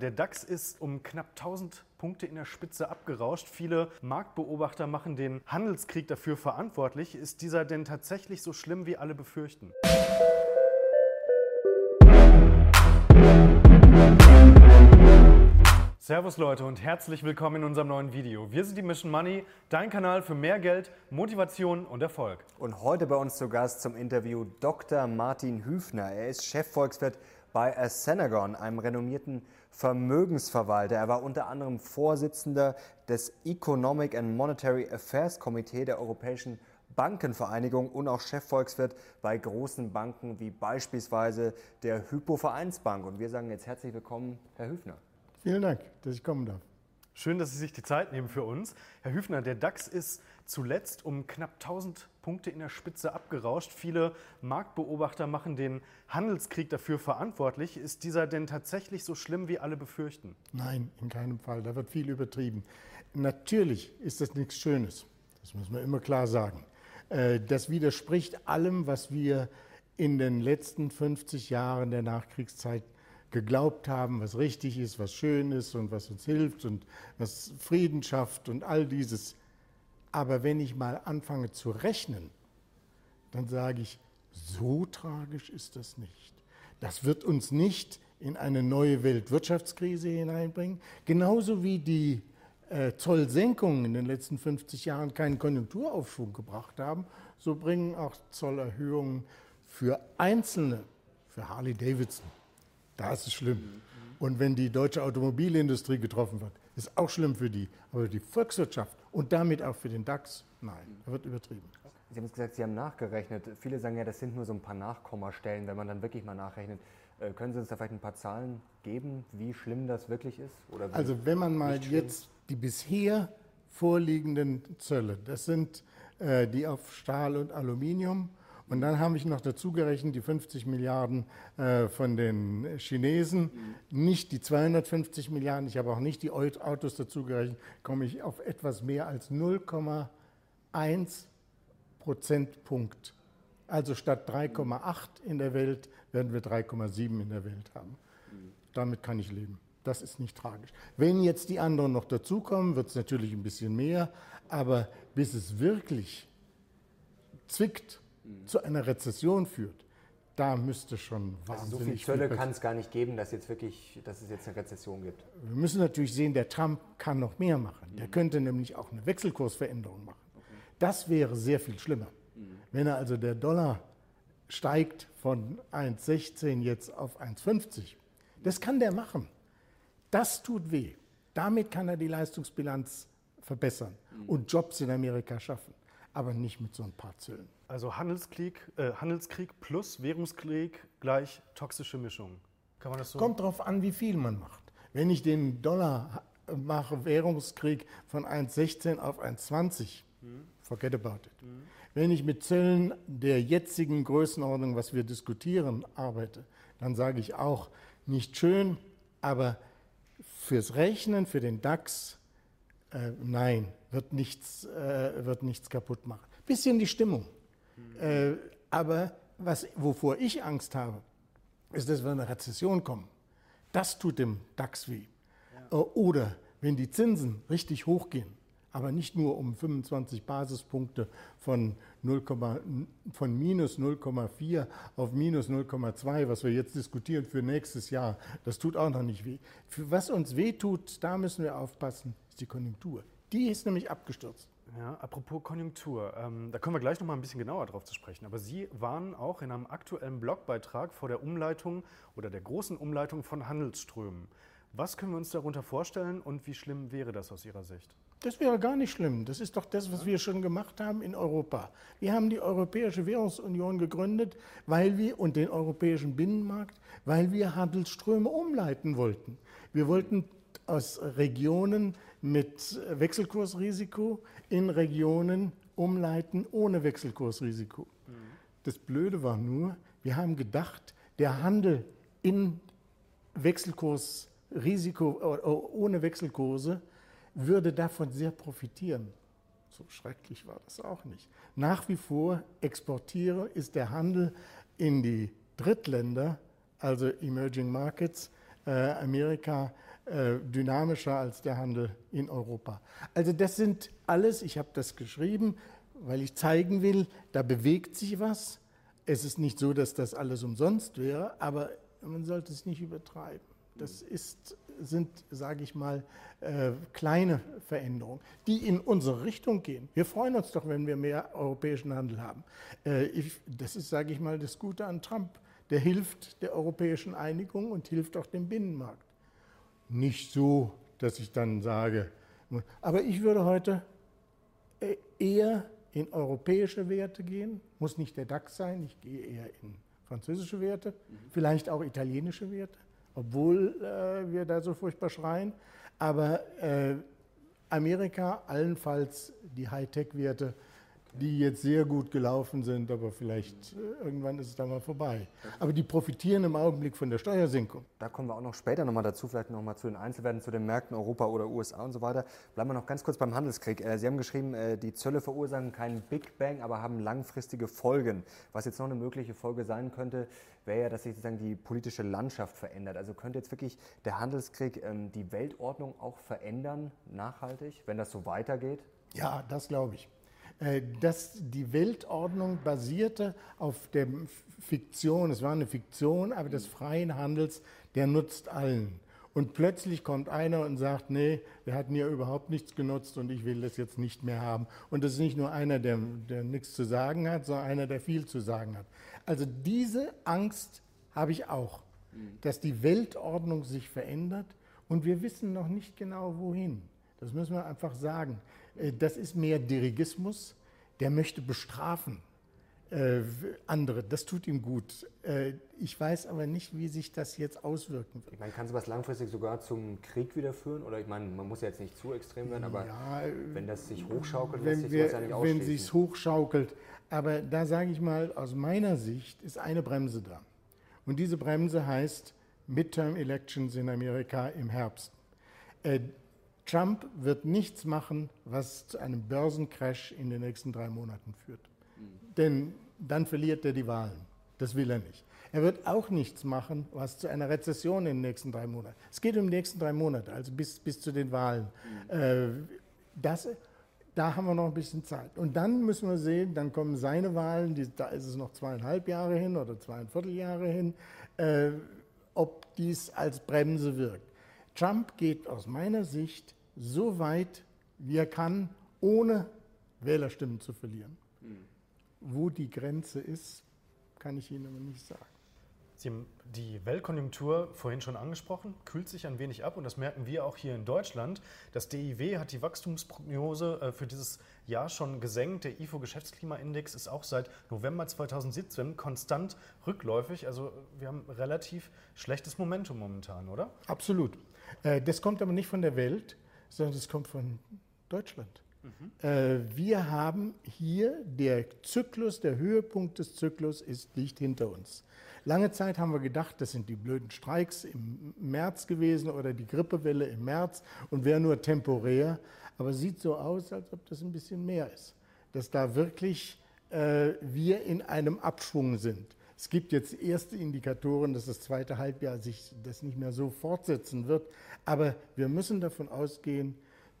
Der DAX ist um knapp 1000 Punkte in der Spitze abgerauscht. Viele Marktbeobachter machen den Handelskrieg dafür verantwortlich. Ist dieser denn tatsächlich so schlimm, wie alle befürchten? Servus Leute und herzlich willkommen in unserem neuen Video. Wir sind die Mission Money, dein Kanal für mehr Geld, Motivation und Erfolg. Und heute bei uns zu Gast zum Interview Dr. Martin Hüfner. Er ist Chefvolkswirt bei Ascenagon, einem renommierten Vermögensverwalter. Er war unter anderem Vorsitzender des Economic and Monetary Affairs Komitee der Europäischen Bankenvereinigung und auch Chefvolkswirt bei großen Banken wie beispielsweise der Hypo-Vereinsbank. Und wir sagen jetzt herzlich willkommen, Herr Hüfner. Vielen Dank, dass ich kommen darf. Schön, dass Sie sich die Zeit nehmen für uns. Herr Hüfner, der DAX ist zuletzt um knapp 1000 Punkte in der Spitze abgerauscht. Viele Marktbeobachter machen den Handelskrieg dafür verantwortlich. Ist dieser denn tatsächlich so schlimm, wie alle befürchten? Nein, in keinem Fall. Da wird viel übertrieben. Natürlich ist das nichts Schönes. Das muss man immer klar sagen. Äh, das widerspricht allem, was wir in den letzten 50 Jahren der Nachkriegszeit geglaubt haben, was richtig ist, was schön ist und was uns hilft und was Frieden schafft und all dieses. Aber wenn ich mal anfange zu rechnen, dann sage ich, so tragisch ist das nicht. Das wird uns nicht in eine neue Weltwirtschaftskrise hineinbringen, genauso wie die äh, Zollsenkungen in den letzten 50 Jahren keinen Konjunkturaufschwung gebracht haben, so bringen auch Zollerhöhungen für Einzelne, für Harley Davidson, da ist es schlimm. Und wenn die deutsche Automobilindustrie getroffen wird, ist auch schlimm für die. Aber die Volkswirtschaft und damit auch für den DAX, nein, da wird übertrieben. Sie haben es gesagt, Sie haben nachgerechnet. Viele sagen ja, das sind nur so ein paar Nachkommastellen, wenn man dann wirklich mal nachrechnet. Äh, können Sie uns da vielleicht ein paar Zahlen geben, wie schlimm das wirklich ist? also wenn man mal jetzt die bisher vorliegenden Zölle, das sind äh, die auf Stahl und Aluminium und dann habe ich noch dazu gerechnet die 50 Milliarden äh, von den Chinesen, mhm. Nicht die 250 Milliarden, ich habe auch nicht die Autos dazu gerechnet, komme ich auf etwas mehr als 0,1 Prozentpunkt. Also statt 3,8 in der Welt werden wir 3,7 in der Welt haben. Damit kann ich leben. Das ist nicht tragisch. Wenn jetzt die anderen noch dazukommen, wird es natürlich ein bisschen mehr, aber bis es wirklich zwickt, zu einer Rezession führt, da müsste schon wahnsinnig also so viel Zölle kann es gar nicht geben, dass, jetzt wirklich, dass es jetzt eine Rezession gibt. Wir müssen natürlich sehen, der Trump kann noch mehr machen. Der mhm. könnte nämlich auch eine Wechselkursveränderung machen. Okay. Das wäre sehr viel schlimmer. Mhm. Wenn er also der Dollar steigt von 1,16 jetzt auf 1,50, das kann der machen. Das tut weh. Damit kann er die Leistungsbilanz verbessern mhm. und Jobs in Amerika schaffen aber nicht mit so ein paar Zöllen. Also Handelskrieg, äh, Handelskrieg plus Währungskrieg gleich toxische Mischung. Kann man das so? Kommt darauf an, wie viel man macht. Wenn ich den Dollar mache, Währungskrieg von 1,16 auf 1,20, mhm. forget about it. Mhm. Wenn ich mit Zöllen der jetzigen Größenordnung, was wir diskutieren, arbeite, dann sage ich auch, nicht schön, aber fürs Rechnen, für den DAX, äh, nein, wird nichts, äh, wird nichts kaputt machen. Bisschen die Stimmung. Mhm. Äh, aber was, wovor ich Angst habe, ist, dass wir in eine Rezession kommen. Das tut dem DAX weh. Ja. Äh, oder wenn die Zinsen richtig hochgehen, aber nicht nur um 25 Basispunkte von, 0, von minus 0,4 auf minus 0,2, was wir jetzt diskutieren für nächstes Jahr, das tut auch noch nicht weh. Für was uns weh tut, da müssen wir aufpassen, ist die Konjunktur. Die ist nämlich abgestürzt. Ja, apropos Konjunktur, ähm, da kommen wir gleich noch mal ein bisschen genauer drauf zu sprechen. Aber Sie waren auch in einem aktuellen Blogbeitrag vor der Umleitung oder der großen Umleitung von Handelsströmen. Was können wir uns darunter vorstellen und wie schlimm wäre das aus Ihrer Sicht? Das wäre gar nicht schlimm. Das ist doch das, was wir schon gemacht haben in Europa. Wir haben die Europäische Währungsunion gegründet, weil wir und den europäischen Binnenmarkt, weil wir Handelsströme umleiten wollten. Wir wollten aus Regionen mit Wechselkursrisiko in Regionen umleiten ohne Wechselkursrisiko. Mhm. Das Blöde war nur, wir haben gedacht, der Handel in Wechselkursrisiko ohne Wechselkurse würde davon sehr profitieren. So schrecklich war das auch nicht. Nach wie vor exportiere ist der Handel in die Drittländer, also Emerging Markets, äh, Amerika äh, dynamischer als der Handel in Europa. Also das sind alles, ich habe das geschrieben, weil ich zeigen will, da bewegt sich was. Es ist nicht so, dass das alles umsonst wäre, aber man sollte es nicht übertreiben. Das ist, sind, sage ich mal, äh, kleine Veränderungen, die in unsere Richtung gehen. Wir freuen uns doch, wenn wir mehr europäischen Handel haben. Äh, ich, das ist, sage ich mal, das Gute an Trump. Der hilft der europäischen Einigung und hilft auch dem Binnenmarkt. Nicht so, dass ich dann sage, aber ich würde heute äh, eher in europäische Werte gehen, muss nicht der DAX sein, ich gehe eher in französische Werte, vielleicht auch italienische Werte obwohl äh, wir da so furchtbar schreien. Aber äh, Amerika, allenfalls die Hightech-Werte, die jetzt sehr gut gelaufen sind, aber vielleicht äh, irgendwann ist es dann mal vorbei. Aber die profitieren im Augenblick von der Steuersenkung. Da kommen wir auch noch später nochmal dazu, vielleicht nochmal zu den Einzelwerten, zu den Märkten Europa oder USA und so weiter. Bleiben wir noch ganz kurz beim Handelskrieg. Äh, Sie haben geschrieben, äh, die Zölle verursachen keinen Big Bang, aber haben langfristige Folgen. Was jetzt noch eine mögliche Folge sein könnte, wäre ja, dass sich sozusagen die politische Landschaft verändert. Also könnte jetzt wirklich der Handelskrieg ähm, die Weltordnung auch verändern, nachhaltig, wenn das so weitergeht? Ja, das glaube ich. Äh, dass die Weltordnung basierte auf der Fiktion, es war eine Fiktion, aber des freien Handels, der nutzt allen. Und plötzlich kommt einer und sagt, nee, wir hatten ja überhaupt nichts genutzt und ich will das jetzt nicht mehr haben. Und das ist nicht nur einer, der, der nichts zu sagen hat, sondern einer, der viel zu sagen hat. Also diese Angst habe ich auch, dass die Weltordnung sich verändert und wir wissen noch nicht genau wohin. Das müssen wir einfach sagen. Äh, das ist mehr Dirigismus, der möchte bestrafen äh, andere. Das tut ihm gut. Äh, ich weiß aber nicht, wie sich das jetzt auswirken wird. Ich meine, kann sowas langfristig sogar zum Krieg wieder führen? Oder ich meine, man muss ja jetzt nicht zu extrem werden, aber ja, wenn das sich hochschaukelt, wenn lässt sich wir, ja nicht ausschließen. Wenn sich hochschaukelt. Aber da sage ich mal, aus meiner Sicht ist eine Bremse da. Und diese Bremse heißt Midterm Elections in Amerika im Herbst. Trump wird nichts machen, was zu einem Börsencrash in den nächsten drei Monaten führt. Mhm. Denn dann verliert er die Wahlen. Das will er nicht. Er wird auch nichts machen, was zu einer Rezession in den nächsten drei Monaten. Es geht um die nächsten drei Monate, also bis, bis zu den Wahlen. Mhm. Äh, das, da haben wir noch ein bisschen Zeit. Und dann müssen wir sehen, dann kommen seine Wahlen, die, da ist es noch zweieinhalb Jahre hin oder zweieinviertel Jahre hin, äh, ob dies als Bremse wirkt. Trump geht aus meiner Sicht so weit, wie er kann, ohne Wählerstimmen zu verlieren. Mhm. Wo die Grenze ist, kann ich Ihnen aber nicht sagen. Sie haben die Weltkonjunktur vorhin schon angesprochen, kühlt sich ein wenig ab und das merken wir auch hier in Deutschland. Das DIW hat die Wachstumsprognose äh, für dieses Jahr schon gesenkt. Der IFO-Geschäftsklimaindex ist auch seit November 2017 konstant rückläufig. Also wir haben relativ schlechtes Momentum momentan, oder? Absolut. Äh, das kommt aber nicht von der Welt, sondern das kommt von Deutschland. Mhm. Äh, wir haben hier der Zyklus, der Höhepunkt des Zyklus ist, liegt hinter uns. Lange Zeit haben wir gedacht, das sind die blöden Streiks im März gewesen oder die Grippewelle im März und wäre nur temporär. Aber es sieht so aus, als ob das ein bisschen mehr ist. Dass da wirklich äh, wir in einem Abschwung sind. Es gibt jetzt erste Indikatoren, dass das zweite Halbjahr sich das nicht mehr so fortsetzen wird. Aber wir müssen davon ausgehen,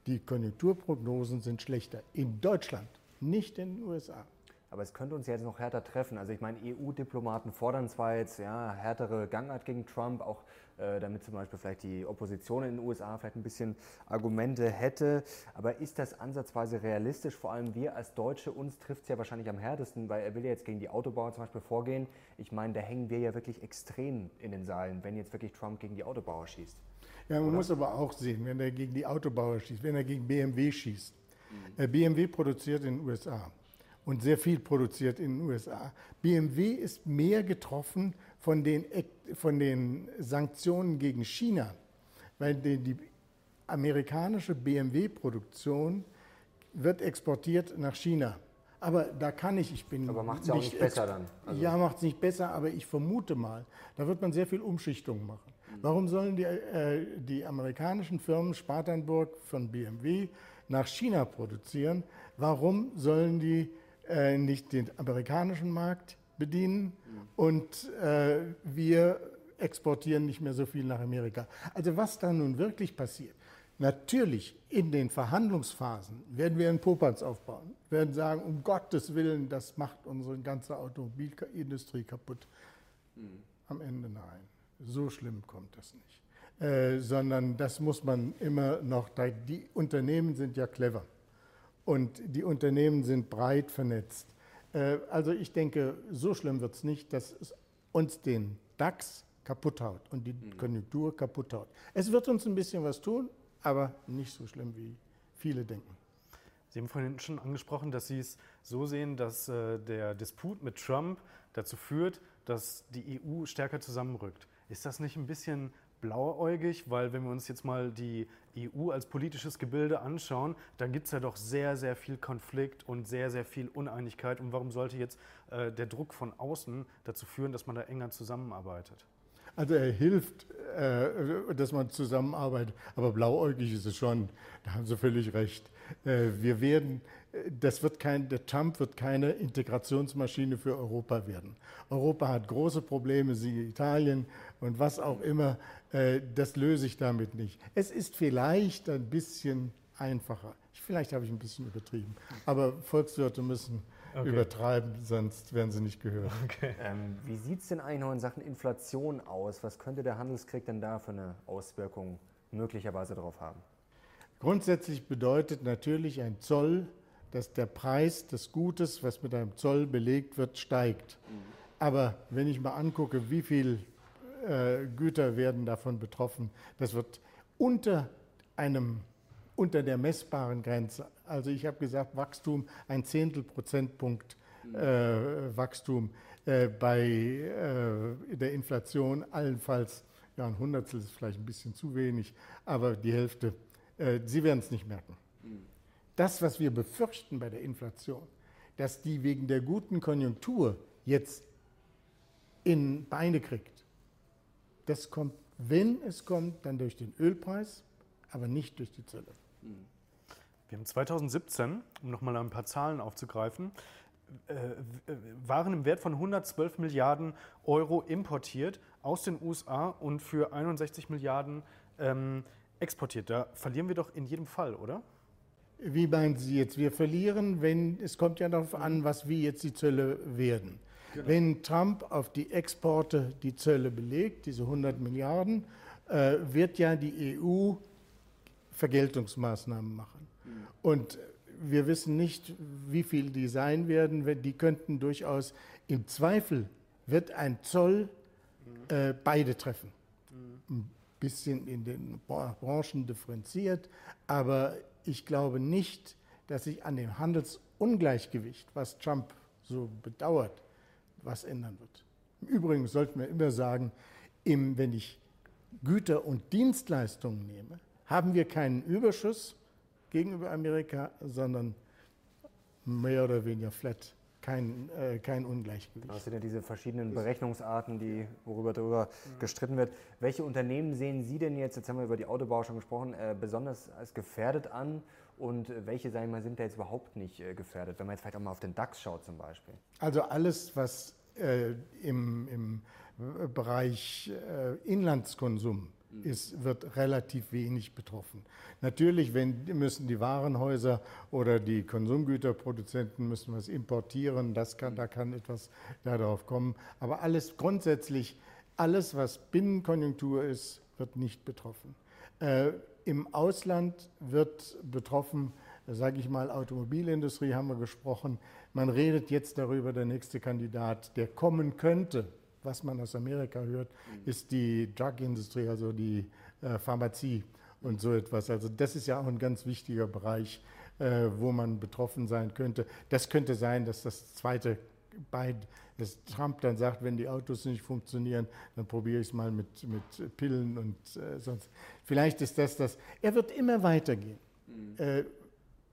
die Konjunkturprognosen sind schlechter in Deutschland, nicht in den USA. Aber es könnte uns jetzt noch härter treffen. Also ich meine, EU-Diplomaten fordern zwar jetzt ja, härtere Gangart gegen Trump, auch äh, damit zum Beispiel vielleicht die Opposition in den USA vielleicht ein bisschen Argumente hätte. Aber ist das ansatzweise realistisch? Vor allem wir als Deutsche, uns trifft es ja wahrscheinlich am härtesten, weil er will ja jetzt gegen die Autobauer zum Beispiel vorgehen. Ich meine, da hängen wir ja wirklich extrem in den Seilen, wenn jetzt wirklich Trump gegen die Autobauer schießt. Ja, man Oder? muss aber auch sehen, wenn er gegen die Autobauer schießt, wenn er gegen BMW schießt. Mhm. BMW produziert in den USA und sehr viel produziert in den USA. BMW ist mehr getroffen von den, von den Sanktionen gegen China, weil die, die amerikanische BMW-Produktion wird exportiert nach China. Aber da kann ich, ich bin. Aber macht es ja auch nicht besser dann. Also ja, macht es nicht besser, aber ich vermute mal, da wird man sehr viel Umschichtung machen. Mhm. Warum sollen die, äh, die amerikanischen Firmen Spartanburg von BMW nach China produzieren? Warum sollen die äh, nicht den amerikanischen Markt bedienen und äh, wir exportieren nicht mehr so viel nach Amerika. Also was da nun wirklich passiert, Natürlich in den Verhandlungsphasen werden wir einen Popanz aufbauen, werden sagen, um Gottes Willen, das macht unsere ganze Automobilindustrie kaputt. Mhm. Am Ende nein, so schlimm kommt das nicht. Äh, sondern das muss man immer noch, die Unternehmen sind ja clever und die Unternehmen sind breit vernetzt. Äh, also ich denke, so schlimm wird es nicht, dass es uns den DAX kaputt haut und die mhm. Konjunktur kaputt haut. Es wird uns ein bisschen was tun, aber nicht so schlimm, wie viele denken. Sie haben vorhin schon angesprochen, dass Sie es so sehen, dass äh, der Disput mit Trump dazu führt, dass die EU stärker zusammenrückt. Ist das nicht ein bisschen blauäugig? Weil wenn wir uns jetzt mal die EU als politisches Gebilde anschauen, dann gibt es ja doch sehr, sehr viel Konflikt und sehr, sehr viel Uneinigkeit. Und warum sollte jetzt äh, der Druck von außen dazu führen, dass man da enger zusammenarbeitet? Also er hilft, äh, dass man zusammenarbeitet, aber blauäugig ist es schon. Da haben Sie völlig recht. Äh, wir werden, das wird kein, der Trump wird keine Integrationsmaschine für Europa werden. Europa hat große Probleme, sie Italien und was auch immer. Äh, das löse ich damit nicht. Es ist vielleicht ein bisschen einfacher. Vielleicht habe ich ein bisschen übertrieben. Aber Volkswirte müssen okay. übertreiben, sonst werden sie nicht gehört. Okay. Ähm, wie sieht es denn eigentlich noch in Sachen Inflation aus? Was könnte der Handelskrieg denn da für eine Auswirkung möglicherweise darauf haben? Grundsätzlich bedeutet natürlich ein Zoll, dass der Preis des Gutes, was mit einem Zoll belegt wird, steigt. Mhm. Aber wenn ich mal angucke, wie viel äh, Güter werden davon betroffen, das wird unter einem unter der messbaren Grenze. Also ich habe gesagt, Wachstum, ein Zehntel Prozentpunkt äh, Wachstum äh, bei äh, der Inflation, allenfalls, ja, ein Hundertstel ist vielleicht ein bisschen zu wenig, aber die Hälfte, äh, Sie werden es nicht merken. Das, was wir befürchten bei der Inflation, dass die wegen der guten Konjunktur jetzt in Beine kriegt, das kommt, wenn es kommt, dann durch den Ölpreis, aber nicht durch die Zölle. Wir haben 2017, um nochmal ein paar Zahlen aufzugreifen, äh, Waren im Wert von 112 Milliarden Euro importiert aus den USA und für 61 Milliarden ähm, exportiert. Da verlieren wir doch in jedem Fall, oder? Wie meinen Sie jetzt? Wir verlieren, wenn es kommt ja darauf an, was wie jetzt die Zölle werden. Genau. Wenn Trump auf die Exporte die Zölle belegt, diese 100 Milliarden, äh, wird ja die EU Vergeltungsmaßnahmen machen. Und wir wissen nicht, wie viel die sein werden. Die könnten durchaus im Zweifel wird ein Zoll äh, beide treffen. Ein bisschen in den Branchen differenziert, aber ich glaube nicht, dass sich an dem Handelsungleichgewicht, was Trump so bedauert, was ändern wird. Im Übrigen sollten wir immer sagen, im, wenn ich Güter und Dienstleistungen nehme, haben wir keinen Überschuss gegenüber Amerika, sondern mehr oder weniger flat. Kein, äh, kein Ungleichgewicht. Das sind ja diese verschiedenen Berechnungsarten, die, worüber darüber mhm. gestritten wird. Welche Unternehmen sehen Sie denn jetzt, jetzt haben wir über die Autobau schon gesprochen, äh, besonders als gefährdet an und welche, sagen wir mal, sind da jetzt überhaupt nicht äh, gefährdet, wenn man jetzt vielleicht auch mal auf den DAX schaut zum Beispiel? Also alles, was äh, im, im Bereich äh, Inlandskonsum ist, wird relativ wenig betroffen. Natürlich wenn, müssen die Warenhäuser oder die Konsumgüterproduzenten müssen was importieren, das kann, da kann etwas darauf kommen. Aber alles grundsätzlich, alles was Binnenkonjunktur ist, wird nicht betroffen. Äh, Im Ausland wird betroffen, sage ich mal, Automobilindustrie haben wir gesprochen. Man redet jetzt darüber, der nächste Kandidat, der kommen könnte, was man aus Amerika hört, ist die Drug-Industrie, also die äh, Pharmazie und so etwas. Also das ist ja auch ein ganz wichtiger Bereich, äh, wo man betroffen sein könnte. Das könnte sein, dass das zweite bei dass Trump dann sagt, wenn die Autos nicht funktionieren, dann probiere ich es mal mit, mit Pillen und äh, sonst. Vielleicht ist das das. Er wird immer weitergehen. Mhm. Äh,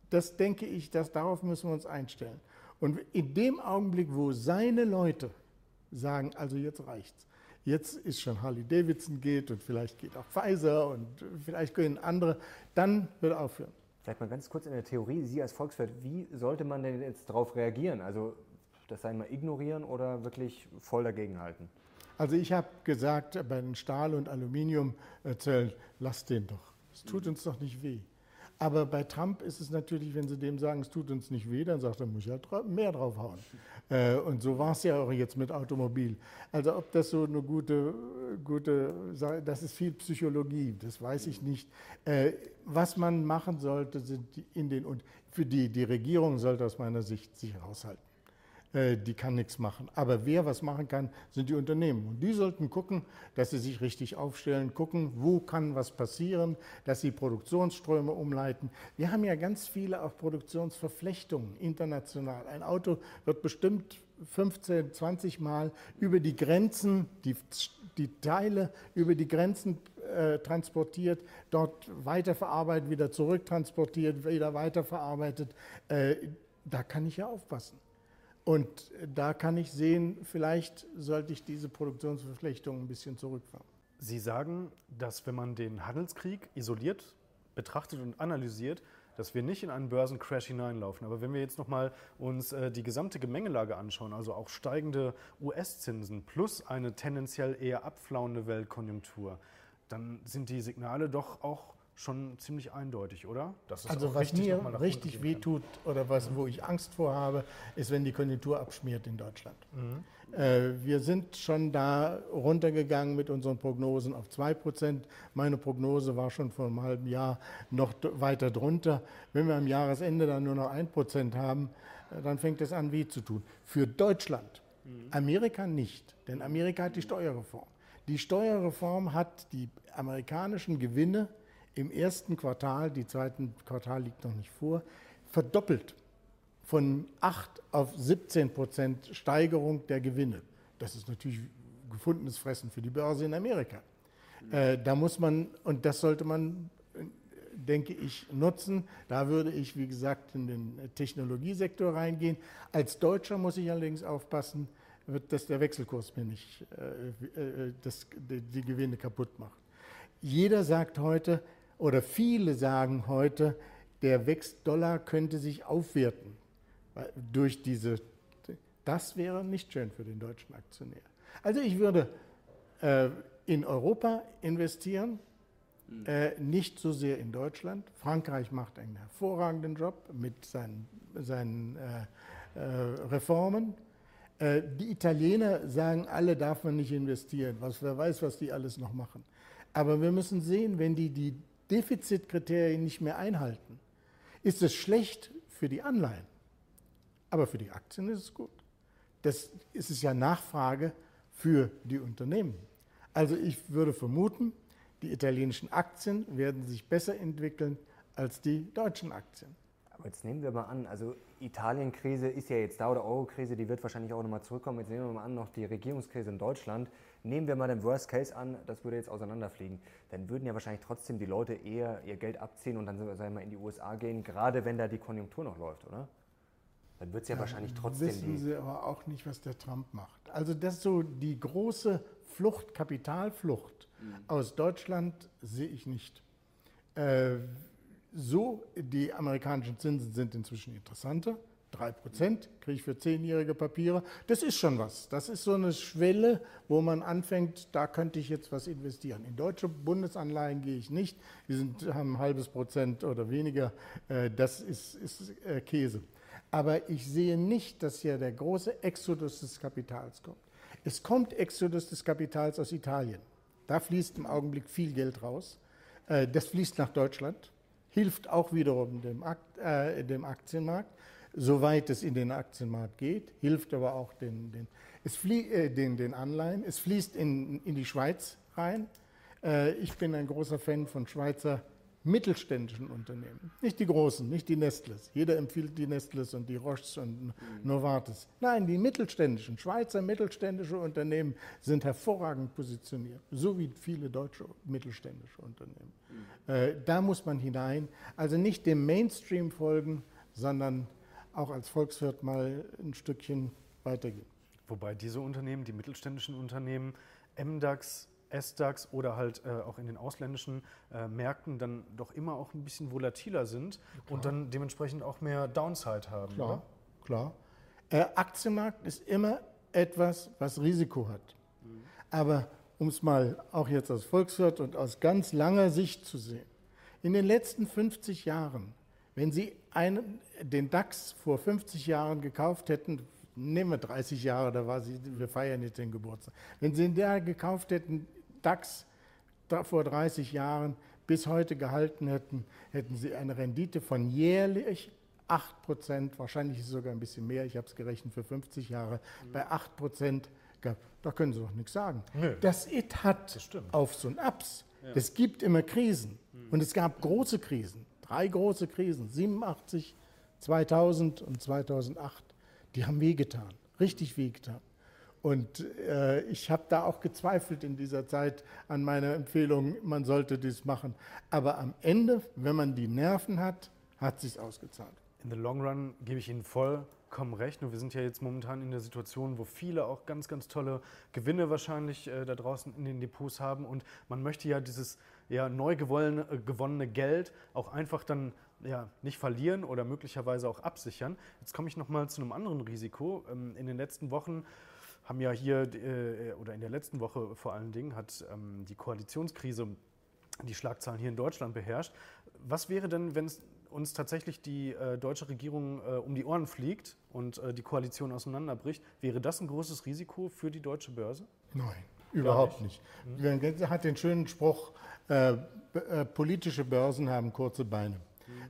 das denke ich, dass darauf müssen wir uns einstellen. Und in dem Augenblick, wo seine Leute sagen, also jetzt reicht's. Jetzt ist schon Harley Davidson geht und vielleicht geht auch Pfizer und vielleicht gehen andere, dann wird aufhören. Vielleicht mal ganz kurz in der Theorie, Sie als Volkswirt, wie sollte man denn jetzt darauf reagieren? Also das sei mal ignorieren oder wirklich voll dagegenhalten? Also ich habe gesagt, bei den Stahl- und Aluminiumzellen, lasst den doch. Es tut uns doch nicht weh. Aber bei Trump ist es natürlich, wenn Sie dem sagen, es tut uns nicht weh, dann sagt er, muss ich halt mehr draufhauen. Äh, und so war es ja auch jetzt mit Automobil. Also ob das so eine gute, gute Sache, das ist viel Psychologie, das weiß ich nicht. Äh, was man machen sollte, sind in den, und für die, die Regierung sollte aus meiner Sicht sich raushalten. Äh, die kann nichts machen. Aber wer was machen kann, sind die Unternehmen. Und die sollten gucken, dass sie sich richtig aufstellen, gucken, wo kann was passieren, dass sie Produktionsströme umleiten. Wir haben ja ganz viele auch Produktionsverflechtungen international. Ein Auto wird bestimmt 15, 20 Mal über die Grenzen, die, die Teile über die Grenzen äh, transportiert, dort weiterverarbeitet, wieder zurücktransportiert, wieder weiterverarbeitet. Äh, da kann ich ja aufpassen. Und da kann ich sehen, vielleicht sollte ich diese Produktionsverflechtung ein bisschen zurückfahren. Sie sagen, dass wenn man den Handelskrieg isoliert betrachtet und analysiert, dass wir nicht in einen Börsencrash hineinlaufen. Aber wenn wir jetzt nochmal uns äh, die gesamte Gemengelage anschauen, also auch steigende US-Zinsen plus eine tendenziell eher abflauende Weltkonjunktur, dann sind die Signale doch auch schon ziemlich eindeutig, oder? also was mir richtig wehtut oder was, wo ich Angst vor habe, ist, wenn die Konjunktur abschmiert in Deutschland. Mhm. Äh, wir sind schon da runtergegangen mit unseren Prognosen auf 2 Prozent. Meine Prognose war schon vor einem halben Jahr noch weiter drunter. Wenn wir am Jahresende dann nur noch 1 Prozent haben, äh, dann fängt es an, weh zu tun. Für Deutschland, mhm. Amerika nicht, denn Amerika hat die Steuerreform. Die Steuerreform hat die amerikanischen Gewinne im ersten Quartal, die zweiten Quartal liegt noch nicht vor, verdoppelt von 8 auf 17 Prozent Steigerung der Gewinne. Das ist natürlich gefundenes Fressen für die Börse in Amerika. Äh, da muss man, und das sollte man, denke ich, nutzen. Da würde ich, wie gesagt, in den Technologiesektor reingehen. Als Deutscher muss ich allerdings aufpassen, dass der Wechselkurs mir nicht äh, äh, das, die, die Gewinne kaputt macht. Jeder sagt heute, oder viele sagen heute, der Dollar könnte sich aufwerten durch diese. Das wäre nicht schön für den deutschen Aktionär. Also ich würde äh, in Europa investieren, äh, nicht so sehr in Deutschland. Frankreich macht einen hervorragenden Job mit seinen, seinen äh, äh Reformen. Äh, die Italiener sagen alle, darf man nicht investieren. Was, wer weiß, was die alles noch machen. Aber wir müssen sehen, wenn die die Defizitkriterien nicht mehr einhalten, ist es schlecht für die Anleihen. Aber für die Aktien ist es gut. Das ist es ja Nachfrage für die Unternehmen. Also ich würde vermuten, die italienischen Aktien werden sich besser entwickeln als die deutschen Aktien. Aber jetzt nehmen wir mal an, also Italien-Krise ist ja jetzt da oder Euro-Krise, die wird wahrscheinlich auch nochmal zurückkommen. Jetzt nehmen wir mal an, noch die Regierungskrise in Deutschland. Nehmen wir mal den Worst Case an, das würde jetzt auseinanderfliegen. Dann würden ja wahrscheinlich trotzdem die Leute eher ihr Geld abziehen und dann sagen wir mal in die USA gehen, gerade wenn da die Konjunktur noch läuft, oder? Dann wird es ja, ja, wahrscheinlich trotzdem. Wissen Sie aber auch nicht, was der Trump macht. Also das so die große Flucht, Kapitalflucht mhm. aus Deutschland sehe ich nicht. Äh, so, die amerikanischen Zinsen sind inzwischen interessanter. 3 Prozent kriege ich für zehnjährige Papiere. Das ist schon was. Das ist so eine Schwelle, wo man anfängt, da könnte ich jetzt was investieren. In deutsche Bundesanleihen gehe ich nicht. Die sind, haben ein halbes Prozent oder weniger. Äh, das ist, ist äh, Käse. Aber ich sehe nicht, dass hier der große Exodus des Kapitals kommt. Es kommt Exodus des Kapitals aus Italien. Da fließt im Augenblick viel Geld raus. Äh, das fließt nach Deutschland hilft auch wiederum dem, Akt, dem Aktienmarkt, soweit es in den Aktienmarkt geht, hilft aber auch den, den, es flie äh, den, den Anleihen. Es fließt in, in die Schweiz rein. Äh, ich bin ein großer Fan von Schweizer mittelständischen Unternehmen. Nicht die großen, nicht die Nestles. Jeder empfiehlt die Nestles und die Roches und mhm. Novartis. Nein, die mittelständischen, Schweizer mittelständische Unternehmen sind hervorragend positioniert, so wie viele deutsche mittelständische Unternehmen. Mhm. Äh, da muss man hinein. Also nicht dem Mainstream folgen, sondern auch als Volkswirt mal ein Stückchen weitergehen. Wobei diese Unternehmen, die mittelständischen Unternehmen, MDAX, SDAX oder halt äh, auch in den ausländischen äh, Märkten dann doch immer auch ein bisschen volatiler sind klar. und dann dementsprechend auch mehr Downside haben. Klar, oder? klar. Äh, Aktienmarkt ist immer etwas, was Risiko hat. Mhm. Aber um es mal auch jetzt aus Volkswirt und aus ganz langer Sicht zu sehen, in den letzten 50 Jahren, wenn Sie einen, den DAX vor 50 Jahren gekauft hätten, nehmen wir 30 Jahre, da war sie, wir feiern jetzt den Geburtstag. Wenn Sie den gekauft hätten, DAX vor 30 Jahren bis heute gehalten hätten, hätten Sie eine Rendite von jährlich 8 Prozent, wahrscheinlich ist es sogar ein bisschen mehr, ich habe es gerechnet für 50 Jahre, mhm. bei 8 Prozent gehabt. Da können Sie doch nichts sagen. Nö. Das IT hat das Aufs und Abs. Ja. Es gibt immer Krisen. Mhm. Und es gab große Krisen, drei große Krisen, 87, 2000 und 2008. Die haben wehgetan, richtig wehgetan. Und äh, ich habe da auch gezweifelt in dieser Zeit an meiner Empfehlung, man sollte dies machen. Aber am Ende, wenn man die Nerven hat, hat sich ausgezahlt. In the long run gebe ich Ihnen vollkommen recht. Nur wir sind ja jetzt momentan in der Situation, wo viele auch ganz, ganz tolle Gewinne wahrscheinlich äh, da draußen in den Depots haben. Und man möchte ja dieses ja, neu gewonnene, äh, gewonnene Geld auch einfach dann ja, nicht verlieren oder möglicherweise auch absichern. Jetzt komme ich noch mal zu einem anderen Risiko. Ähm, in den letzten Wochen haben ja hier, äh, oder in der letzten Woche vor allen Dingen, hat ähm, die Koalitionskrise die Schlagzahlen hier in Deutschland beherrscht. Was wäre denn, wenn uns tatsächlich die äh, deutsche Regierung um die Ohren fliegt und die Koalition auseinanderbricht? Wäre das ein großes Risiko für die deutsche Börse? Nein, überhaupt nicht. nicht. Mhm. hat den schönen Spruch, äh, äh, politische Börsen haben kurze Beine.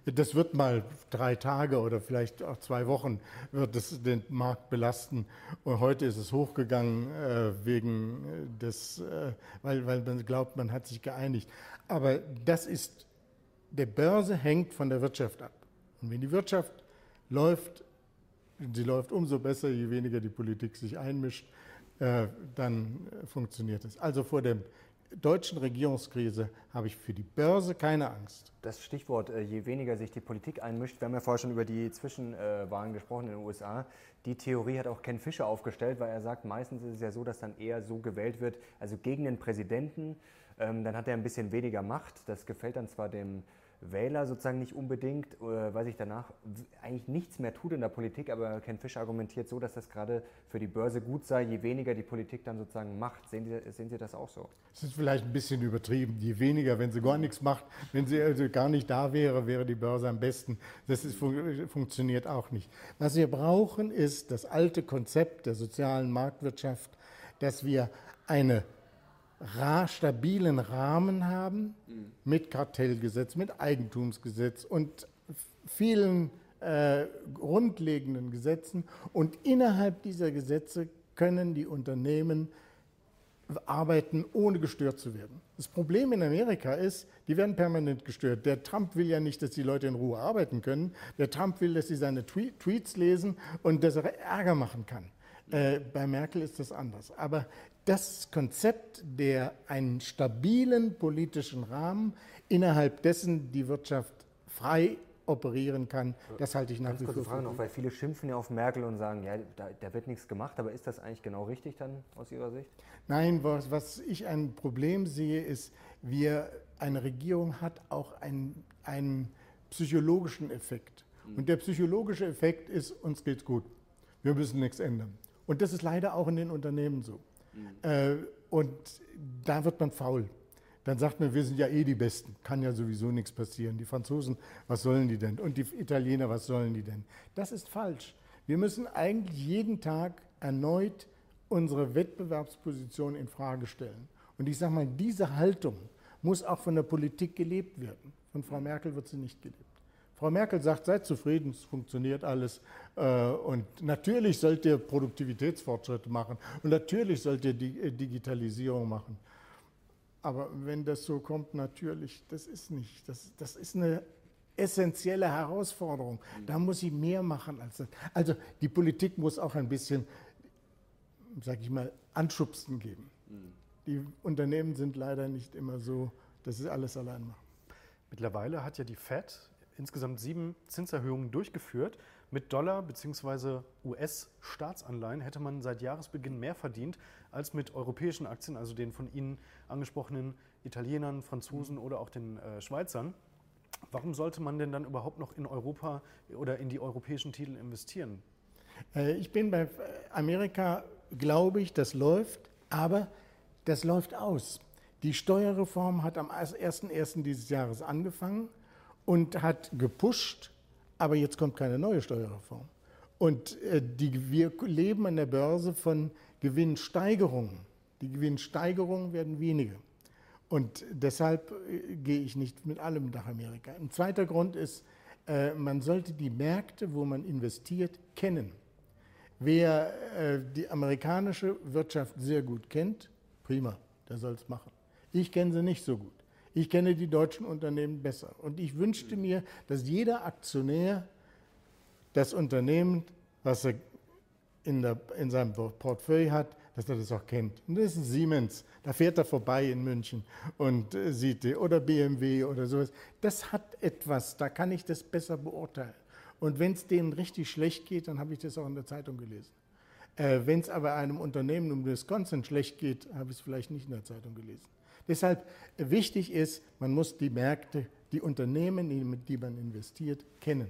Das wird mal drei Tage oder vielleicht auch zwei Wochen wird es den Markt belasten. Und heute ist es hochgegangen äh, wegen des, äh, weil, weil man glaubt, man hat sich geeinigt. Aber das ist, der Börse hängt von der Wirtschaft ab. Und wenn die Wirtschaft läuft, sie läuft umso besser, je weniger die Politik sich einmischt, äh, dann funktioniert es. Also vor dem deutschen Regierungskrise habe ich für die Börse keine Angst. Das Stichwort, äh, je weniger sich die Politik einmischt, wir haben ja vorher schon über die Zwischenwahlen gesprochen in den USA. Die Theorie hat auch Ken Fischer aufgestellt, weil er sagt, meistens ist es ja so, dass dann eher so gewählt wird, also gegen den Präsidenten, ähm, dann hat er ein bisschen weniger Macht. Das gefällt dann zwar dem Wähler sozusagen nicht unbedingt, äh, weil sich danach eigentlich nichts mehr tut in der Politik, aber Ken Fischer argumentiert so, dass das gerade für die Börse gut sei, je weniger die Politik dann sozusagen macht. Sehen Sie, sehen Sie das auch so? Es ist vielleicht ein bisschen übertrieben. Je weniger, wenn sie gar nichts macht, wenn sie also gar nicht da wäre, wäre die Börse am besten. Das ist, funktioniert auch nicht. Was wir brauchen, ist das alte Konzept der sozialen Marktwirtschaft, dass wir eine stabilen Rahmen haben mhm. mit Kartellgesetz, mit Eigentumsgesetz und vielen äh, grundlegenden Gesetzen. Und innerhalb dieser Gesetze können die Unternehmen arbeiten, ohne gestört zu werden. Das Problem in Amerika ist, die werden permanent gestört. Der Trump will ja nicht, dass die Leute in Ruhe arbeiten können. Der Trump will, dass sie seine Tweets lesen und dass er Ärger machen kann. Äh, bei Merkel ist das anders. Aber das Konzept der einen stabilen politischen Rahmen, innerhalb dessen die Wirtschaft frei operieren kann, das halte ich nach wie vor. Frage noch, weil viele schimpfen ja auf Merkel und sagen, ja, da, da, wird nichts gemacht, aber ist das eigentlich genau richtig dann aus Ihrer Sicht? Nein, was, was ich ein Problem sehe, ist, wir, eine Regierung hat auch einen, einen psychologischen Effekt. Mhm. Und der psychologische Effekt ist, uns geht's gut. Wir müssen nichts ändern. Und das ist leider auch in den Unternehmen so. Äh, und da wird man faul. Dann sagt man, wir sind ja eh die Besten, kann ja sowieso nichts passieren. Die Franzosen, was sollen die denn? Und die Italiener, was sollen die denn? Das ist falsch. Wir müssen eigentlich jeden Tag erneut unsere Wettbewerbsposition in Frage stellen. Und ich sage mal, diese Haltung muss auch von der Politik gelebt werden. Von Frau Merkel wird sie nicht gelebt. Frau Merkel sagt, seid zufrieden, es funktioniert alles. Äh, und natürlich sollt ihr Produktivitätsfortschritte machen und natürlich sollt ihr die äh, Digitalisierung machen. Aber wenn das so kommt, natürlich, das ist nicht. Das, das ist eine essentielle Herausforderung. Da muss sie mehr machen als das. Also die Politik muss auch ein bisschen, sag ich mal, Anschubsen geben. Die Unternehmen sind leider nicht immer so, dass sie alles allein machen. Mittlerweile hat ja die FED insgesamt sieben Zinserhöhungen durchgeführt. Mit Dollar- bzw. US-Staatsanleihen hätte man seit Jahresbeginn mehr verdient als mit europäischen Aktien, also den von Ihnen angesprochenen Italienern, Franzosen oder auch den äh, Schweizern. Warum sollte man denn dann überhaupt noch in Europa oder in die europäischen Titel investieren? Äh, ich bin bei Amerika, glaube ich, das läuft, aber Das läuft aus. Die Steuerreform hat am 1.1. dieses Jahres angefangen und hat gepusht, aber jetzt kommt keine neue Steuerreform. Und äh, die, wir leben an der Börse von Gewinnsteigerungen. Die Gewinnsteigerungen werden weniger. Und deshalb äh, gehe ich nicht mit allem nach Amerika. Ein zweiter Grund ist, äh, man sollte die Märkte, wo man investiert, kennen. Wer äh, die amerikanische Wirtschaft sehr gut kennt, prima, der soll es machen. Ich kenne sie nicht so gut. Ich kenne die deutschen Unternehmen besser. Und ich wünschte mir, dass jeder Aktionär das Unternehmen, was er in, der, in seinem Portfolio hat, dass er das auch kennt. Und das ist Siemens. Da fährt er vorbei in München und äh, sieht die. Oder BMW oder sowas. Das hat etwas, da kann ich das besser beurteilen. Und wenn es denen richtig schlecht geht, dann habe ich das auch in der Zeitung gelesen. Äh, wenn es aber einem Unternehmen um Wisconsin schlecht geht, habe ich es vielleicht nicht in der Zeitung gelesen. Deshalb wichtig ist, man muss die Märkte, die Unternehmen, in die man investiert, kennen.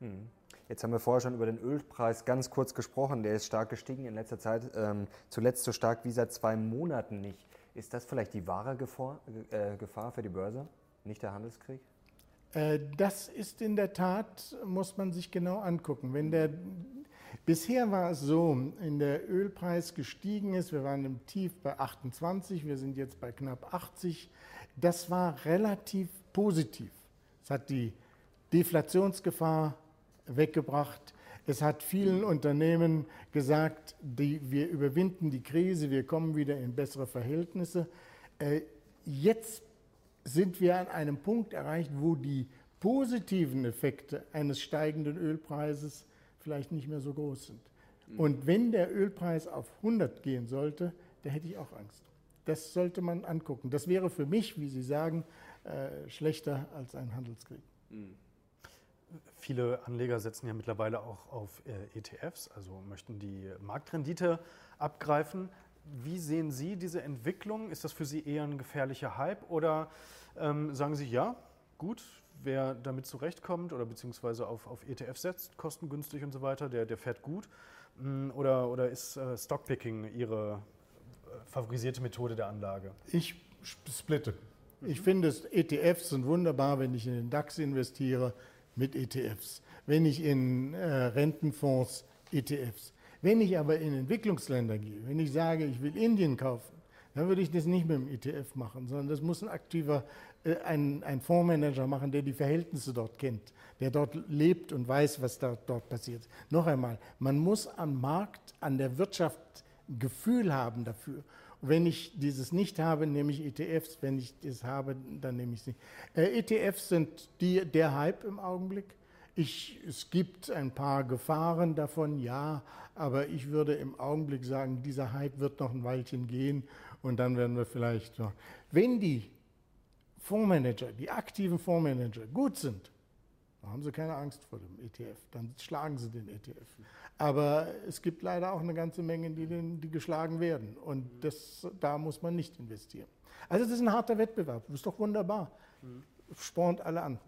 Hm. Jetzt haben wir vorher schon über den Ölpreis ganz kurz gesprochen. Der ist stark gestiegen in letzter Zeit, ähm, zuletzt so stark wie seit zwei Monaten nicht. Ist das vielleicht die wahre Gefahr, äh, Gefahr für die Börse, nicht der Handelskrieg? Äh, das ist in der Tat, muss man sich genau angucken. Wenn der, bisher war es so, wenn der Ölpreis gestiegen ist, wir waren im Tief bei 28, wir sind jetzt bei knapp 80, das war relativ positiv. Es hat die Deflationsgefahr weggebracht. Es hat vielen Unternehmen gesagt, die, wir überwinden die Krise, wir kommen wieder in bessere Verhältnisse. Äh, jetzt sind wir an einem Punkt erreicht, wo die positiven Effekte eines steigenden Ölpreises vielleicht nicht mehr so groß sind. Und wenn der Ölpreis auf 100 gehen sollte, da hätte ich auch Angst. Das sollte man angucken. Das wäre für mich, wie Sie sagen, äh, schlechter als ein Handelskrieg. Mhm. Viele Anleger setzen ja mittlerweile auch auf äh, ETFs, also möchten die Marktrendite abgreifen. Wie sehen Sie diese Entwicklung? Ist das für Sie eher ein gefährlicher Hype oder ähm, sagen Sie, ja, gut, wer damit zurechtkommt oder beziehungsweise auf, auf ETF setzt, kostengünstig und so weiter, der, der fährt gut? Mm, oder, oder ist äh, Stockpicking Ihre äh, favorisierte Methode der Anlage? Ich splitte. Ich finde, ETFs sind wunderbar, wenn ich in den DAX investiere mit ETFs. Wenn ich in äh, Rentenfonds ETFs. Wenn ich aber in Entwicklungsländer gehe, wenn ich sage, ich will Indien kaufen, dann würde ich das nicht mit dem ETF machen, sondern das muss ein aktiver, ein, ein Fondsmanager machen, der die Verhältnisse dort kennt, der dort lebt und weiß, was da, dort passiert. Noch einmal, man muss am Markt, an der Wirtschaft Gefühl haben dafür. Wenn ich dieses nicht habe, nehme ich ETFs. Wenn ich das habe, dann nehme ich sie. Äh, ETFs sind die, der Hype im Augenblick. Ich, es gibt ein paar Gefahren davon, ja, aber ich würde im Augenblick sagen, dieser Hype wird noch ein Weilchen gehen und dann werden wir vielleicht noch. Wenn die Fondsmanager, die aktiven Fondsmanager gut sind, dann haben sie keine Angst vor dem ETF, dann schlagen sie den ETF. Aber es gibt leider auch eine ganze Menge, die, den, die geschlagen werden und das, da muss man nicht investieren. Also das ist ein harter Wettbewerb, das ist doch wunderbar, spornt alle an.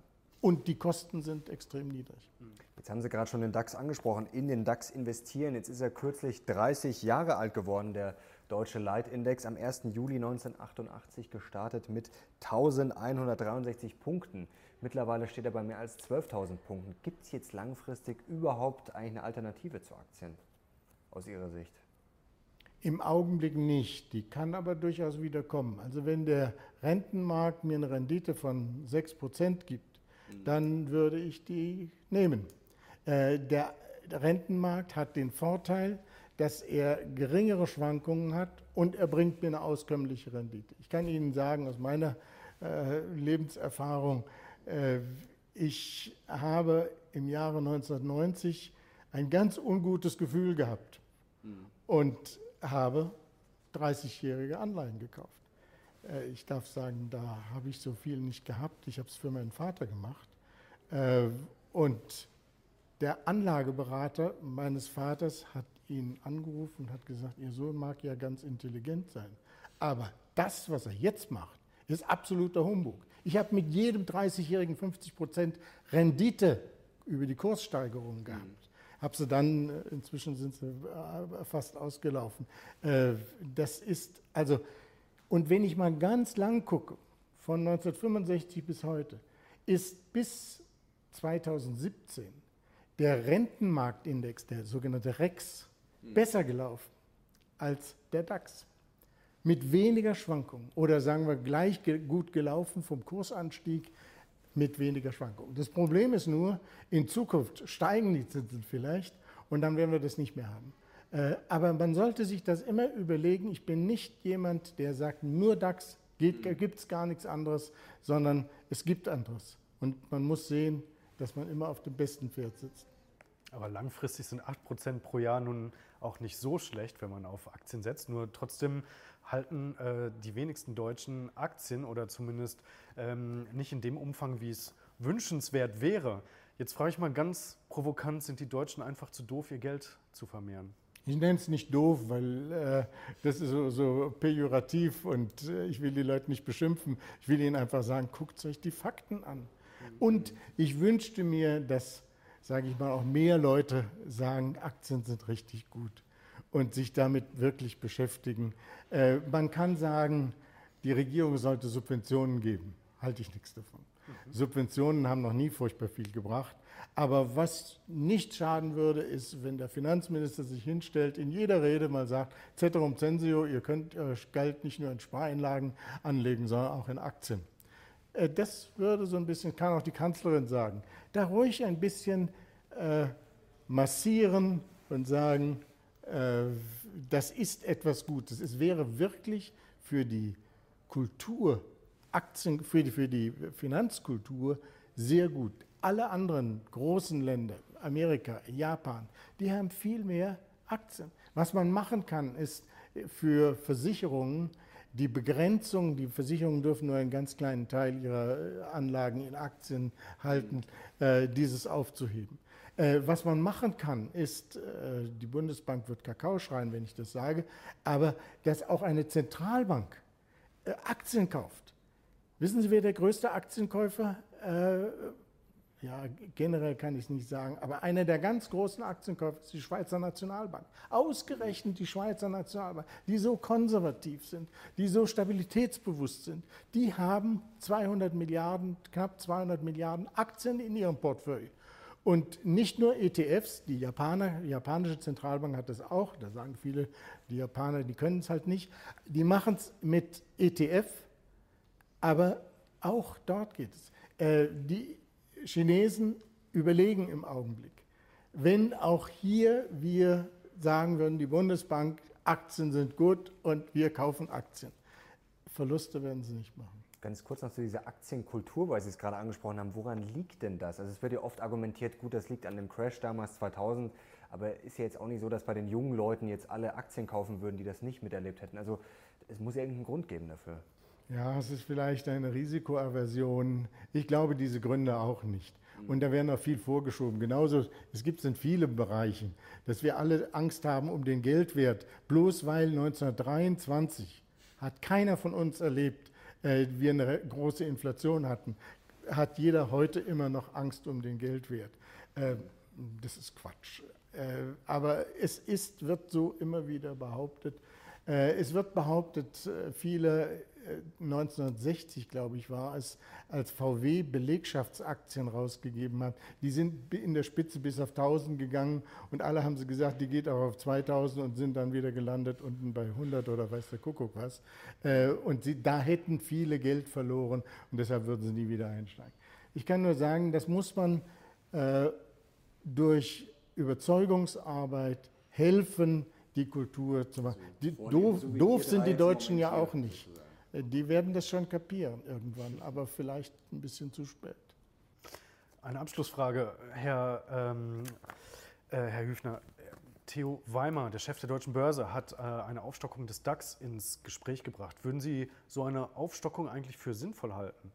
Und die Kosten sind extrem niedrig. Jetzt haben Sie gerade schon den DAX angesprochen. In den DAX investieren. Jetzt ist er kürzlich 30 Jahre alt geworden, der deutsche Leitindex. Am 1. Juli 1988 gestartet mit 1163 Punkten. Mittlerweile steht er bei mehr als 12.000 Punkten. Gibt es jetzt langfristig überhaupt eigentlich eine Alternative zu Aktien aus Ihrer Sicht? Im Augenblick nicht. Die kann aber durchaus wieder kommen. Also wenn der Rentenmarkt mir eine Rendite von 6% gibt, dann würde ich die nehmen. Äh, der Rentenmarkt hat den Vorteil, dass er geringere Schwankungen hat und er bringt mir eine auskömmliche Rendite. Ich kann Ihnen sagen aus meiner äh, Lebenserfahrung, äh, ich habe im Jahre 1990 ein ganz ungutes Gefühl gehabt mhm. und habe 30-jährige Anleihen gekauft. Äh, ich darf sagen, da habe ich so viel nicht gehabt. Ich habe es für meinen Vater gemacht. Äh, und der Anlageberater meines Vaters hat ihn angerufen und hat gesagt, Ihr Sohn mag ja ganz intelligent sein. Aber das, was er jetzt macht, ist absoluter Humbug. Ich habe mit jedem 30-Jährigen 50 Prozent Rendite über die Kurssteigerung gehabt. Mhm. Habe sie dann, inzwischen sind sie fast ausgelaufen. Das ist, also Und wenn ich mal ganz lang gucke, von 1965 bis heute, ist bis 2017 der Rentenmarktindex, der sogenannte REX, besser gelaufen als der DAX. Mit weniger Schwankungen oder sagen wir gleich gut gelaufen vom Kursanstieg mit weniger Schwankungen. Das Problem ist nur, in Zukunft steigen die Zinsen vielleicht und dann werden wir das nicht mehr haben. Äh, aber man sollte sich das immer überlegen. Ich bin nicht jemand, der sagt, nur DAX gibt es gar nichts anderes, sondern es gibt anderes. Und man muss sehen, dass man immer auf dem besten Pferd sitzt. Aber langfristig sind 8% pro Jahr nun auch nicht so schlecht, wenn man auf Aktien setzt. Nur trotzdem halten äh, die wenigsten Deutschen Aktien oder zumindest ähm, nicht in dem Umfang, wie es wünschenswert wäre. Jetzt frage ich mal ganz provokant, sind die Deutschen einfach zu doof, ihr Geld zu vermehren? Ich nenne es nicht doof, weil äh, das ist so, so pejorativ und äh, ich will die Leute nicht beschimpfen. Ich will ihnen einfach sagen, guckt euch die Fakten an. Und ich wünschte mir, dass, sage ich mal, auch mehr Leute sagen, Aktien sind richtig gut und sich damit wirklich beschäftigen. Äh, man kann sagen, die Regierung sollte Subventionen geben. Halte ich nichts davon. Mhm. Subventionen haben noch nie furchtbar viel gebracht. Aber was nicht schaden würde, ist, wenn der Finanzminister sich hinstellt, in jeder Rede mal sagt, Ceterum censio, ihr könnt euer Geld nicht nur in Spareinlagen anlegen, sondern auch in Aktien. Äh, das würde so ein bisschen, kann auch die Kanzlerin sagen, da ruhig ein bisschen äh, massieren und sagen, äh, das ist etwas Gutes. Es wäre wirklich für die Kultur, Aktien, für die, für die Finanzkultur sehr gut alle anderen großen Länder, Amerika, Japan, die haben viel mehr Aktien. Was man machen kann, ist für Versicherungen die Begrenzung, die Versicherungen dürfen nur einen ganz kleinen Teil ihrer äh, Anlagen in Aktien halten, äh, dieses aufzuheben. Äh, was man machen kann, ist, äh, die Bundesbank wird Kakao schreien, wenn ich das sage, aber dass auch eine Zentralbank äh, Aktien kauft. Wissen Sie, wer der größte Aktienkäufer äh, ja, generell kann ich es nicht sagen, aber einer der ganz großen Aktienkäufer ist die Schweizer Nationalbank. Ausgerechnet die Schweizer Nationalbank, die so konservativ sind, die so stabilitätsbewusst sind, die haben 200 Milliarden, knapp 200 Milliarden Aktien in ihrem Portfolio. Und nicht nur ETFs, die Japaner, die japanische Zentralbank hat das auch, da sagen viele, die Japaner, die können es halt nicht, die machen es mit ETF, aber auch dort geht es. Äh, die Chinesen überlegen im Augenblick. Wenn auch hier wir sagen würden, die Bundesbank, Aktien sind gut und wir kaufen Aktien. Verluste werden sie nicht machen. Ganz kurz noch zu dieser Aktienkultur, weil Sie es gerade angesprochen haben. Woran liegt denn das? Also es wird ja oft argumentiert, gut, das liegt an dem Crash damals 2000, aber ist ja jetzt auch nicht so, dass bei den jungen Leuten jetzt alle Aktien kaufen würden, die das nicht miterlebt hätten. Also es muss ja irgendeinen Grund geben dafür. Ja, es ist vielleicht eine Risikoaversion. Ich glaube diese Gründe auch nicht. Und da werden noch viel vorgeschoben. Genauso, es gibt es in vielen Bereichen, dass wir alle Angst haben um den Geldwert. Bloß weil 1923 hat keiner von uns erlebt, äh, wir eine große Inflation hatten, hat jeder heute immer noch Angst um den Geldwert. Äh, das ist Quatsch. Äh, aber es ist, wird so immer wieder behauptet. Äh, es wird behauptet, äh, viele 1960, glaube ich, war es, als VW Belegschaftsaktien rausgegeben hat. Die sind in der Spitze bis auf 1000 gegangen und alle haben sie gesagt, die geht auch auf 2000 und sind dann wieder gelandet unten bei 100 oder weiß der Kuckuck was. Äh, und sie, da hätten viele Geld verloren und deshalb würden sie nie wieder einsteigen. Ich kann nur sagen, das muss man äh, durch Überzeugungsarbeit helfen, die Kultur zu machen. Die, doof, doof sind die Deutschen ja auch nicht. Die werden das schon kapieren irgendwann, aber vielleicht ein bisschen zu spät. Eine Abschlussfrage, Herr, ähm, äh, Herr Hüfner. Theo Weimer, der Chef der Deutschen Börse, hat äh, eine Aufstockung des DAX ins Gespräch gebracht. Würden Sie so eine Aufstockung eigentlich für sinnvoll halten?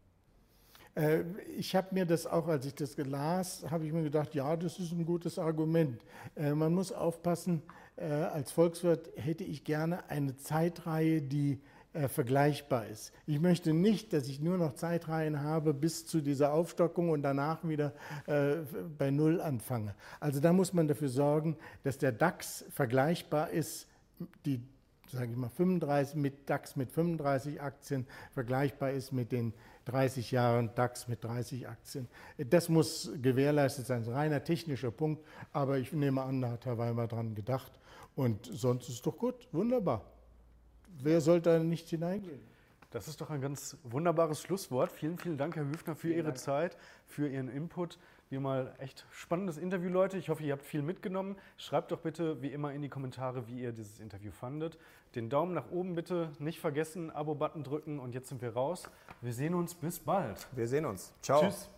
Äh, ich habe mir das auch, als ich das las, habe ich mir gedacht, ja, das ist ein gutes Argument. Äh, man muss aufpassen, äh, als Volkswirt hätte ich gerne eine Zeitreihe, die äh, vergleichbar ist. Ich möchte nicht, dass ich nur noch Zeitreihen habe bis zu dieser Aufstockung und danach wieder äh, bei Null anfange. Also da muss man dafür sorgen, dass der DAX vergleichbar ist, die sage ich mal, 35 mit DAX mit 35 Aktien vergleichbar ist mit den 30 Jahren DAX mit 30 Aktien. Das muss gewährleistet sein, das ist ein reiner technischer Punkt, aber ich nehme an, da hat Herr Weimar dran gedacht und sonst ist doch gut, wunderbar. Wer sollte da nicht hineingehen? Das ist doch ein ganz wunderbares Schlusswort. Vielen, vielen Dank, Herr Hüfner, für Ihre Zeit, für Ihren Input. Wie mal echt spannendes Interview, Leute. Ich hoffe, ihr habt viel mitgenommen. Schreibt doch bitte wie immer in die Kommentare, wie ihr dieses Interview fandet. Den Daumen nach oben bitte nicht vergessen, Abo-Button drücken und jetzt sind wir raus. Wir sehen uns bis bald. Wir sehen uns. Ciao. Tschüss.